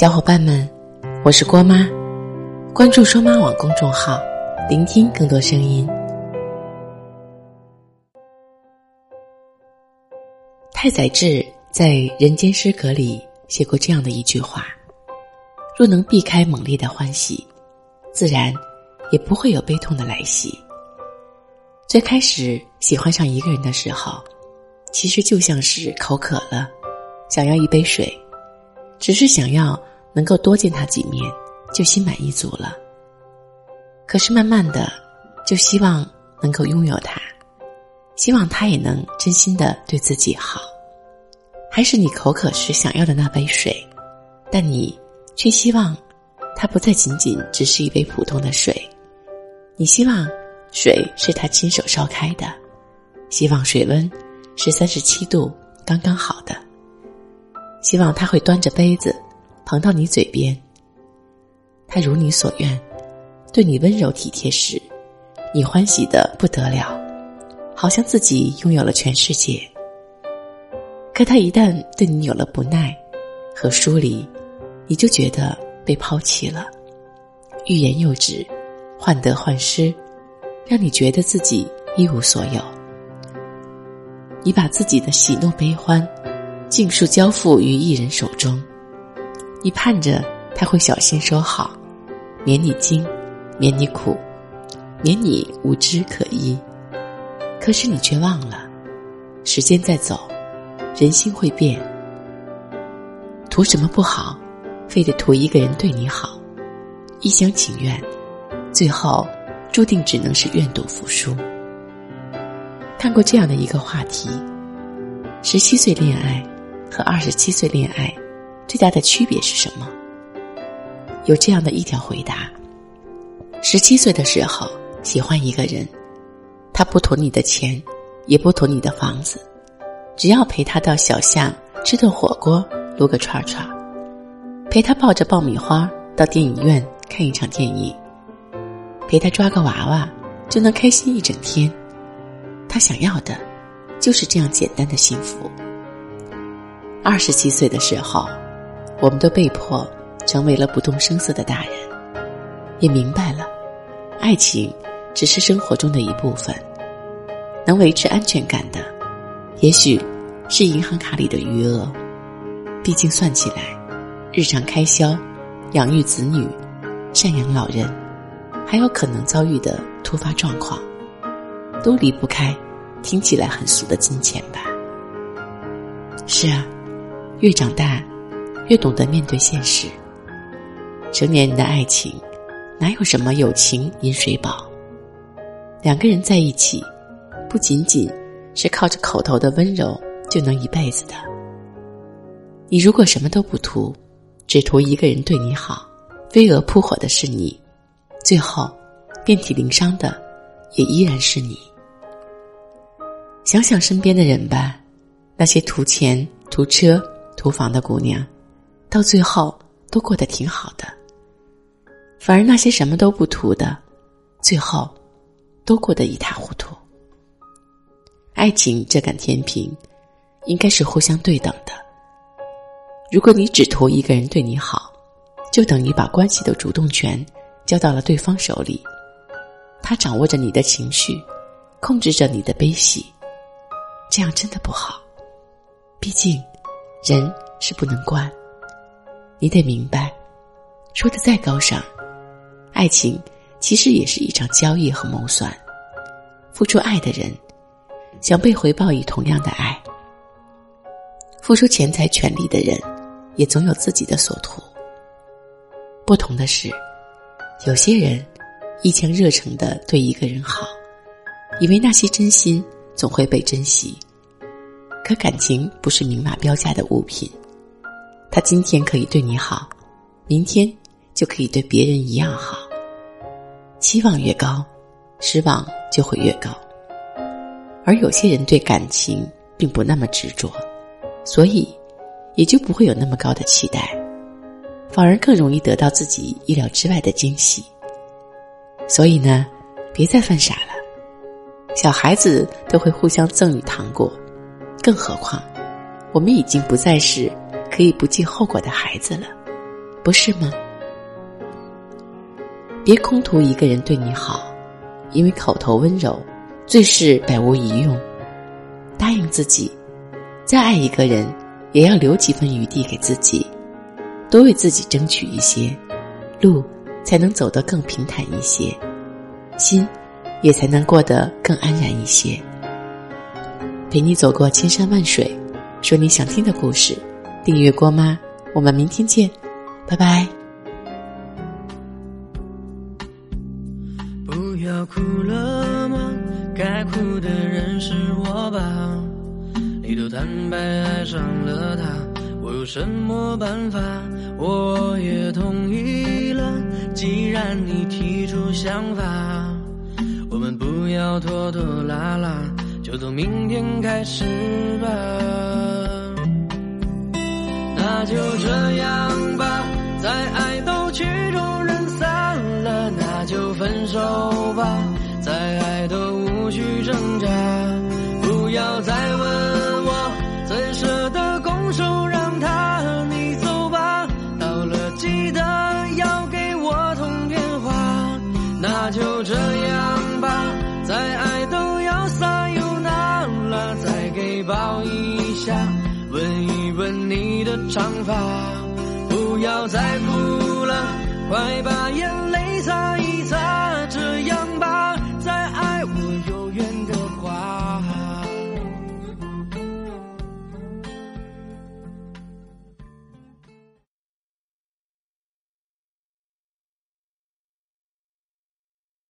小伙伴们，我是郭妈，关注双妈网公众号，聆听更多声音。太宰治在《人间失格》里写过这样的一句话：“若能避开猛烈的欢喜，自然也不会有悲痛的来袭。”最开始喜欢上一个人的时候，其实就像是口渴了，想要一杯水，只是想要能够多见他几面，就心满意足了。可是慢慢的，就希望能够拥有他，希望他也能真心的对自己好。还是你口渴时想要的那杯水，但你却希望它不再仅仅只是一杯普通的水，你希望水是他亲手烧开的，希望水温。是三十七度，刚刚好的。希望他会端着杯子，捧到你嘴边。他如你所愿，对你温柔体贴时，你欢喜的不得了，好像自己拥有了全世界。可他一旦对你有了不耐和疏离，你就觉得被抛弃了，欲言又止，患得患失，让你觉得自己一无所有。你把自己的喜怒悲欢，尽数交付于一人手中，你盼着他会小心收好，免你惊，免你苦，免你无枝可依。可是你却忘了，时间在走，人心会变。图什么不好，非得图一个人对你好，一厢情愿，最后注定只能是愿赌服输。看过这样的一个话题：十七岁恋爱和二十七岁恋爱最大的区别是什么？有这样的一条回答：十七岁的时候喜欢一个人，他不图你的钱，也不图你的房子，只要陪他到小巷吃顿火锅、撸个串串，陪他抱着爆米花到电影院看一场电影，陪他抓个娃娃，就能开心一整天。他想要的，就是这样简单的幸福。二十七岁的时候，我们都被迫成为了不动声色的大人，也明白了，爱情只是生活中的一部分。能维持安全感的，也许是银行卡里的余额。毕竟算起来，日常开销、养育子女、赡养老人，还有可能遭遇的突发状况。都离不开听起来很俗的金钱吧？是啊，越长大，越懂得面对现实。成年人的爱情，哪有什么友情饮水饱？两个人在一起，不仅仅是靠着口头的温柔就能一辈子的。你如果什么都不图，只图一个人对你好，飞蛾扑火的是你，最后遍体鳞伤的也依然是你。想想身边的人吧，那些图钱、图车、图房的姑娘，到最后都过得挺好的；反而那些什么都不图的，最后都过得一塌糊涂。爱情这杆天平，应该是互相对等的。如果你只图一个人对你好，就等于把关系的主动权交到了对方手里，他掌握着你的情绪，控制着你的悲喜。这样真的不好，毕竟，人是不能惯。你得明白，说的再高尚，爱情其实也是一场交易和谋算。付出爱的人，想被回报以同样的爱；付出钱财权利的人，也总有自己的所图。不同的是，有些人一腔热诚的对一个人好，以为那些真心。总会被珍惜，可感情不是明码标价的物品。他今天可以对你好，明天就可以对别人一样好。期望越高，失望就会越高。而有些人对感情并不那么执着，所以也就不会有那么高的期待，反而更容易得到自己意料之外的惊喜。所以呢，别再犯傻了。小孩子都会互相赠予糖果，更何况，我们已经不再是可以不计后果的孩子了。不是吗？别空图一个人对你好，因为口头温柔，最是百无一用。答应自己，再爱一个人，也要留几分余地给自己，多为自己争取一些，路才能走得更平坦一些，心也才能过得更安然一些。陪你走过千山万水，说你想听的故事。订阅郭妈，我们明天见，拜拜。不要哭了吗？该哭的人是我吧？你都坦白爱上了他，我有什么办法？我也同意了，既然你提出想法，我们不要拖拖拉拉，就从明天开始吧。那就这样吧，再爱都曲终人散了，那就分手吧，再爱都无需挣扎。不要再问我怎舍得拱手让他，你走吧，到了记得要给我通电话。那就这样吧，再爱都要撒悠那拉，再给抱一下，的长发，不要再哭了，快把眼泪擦。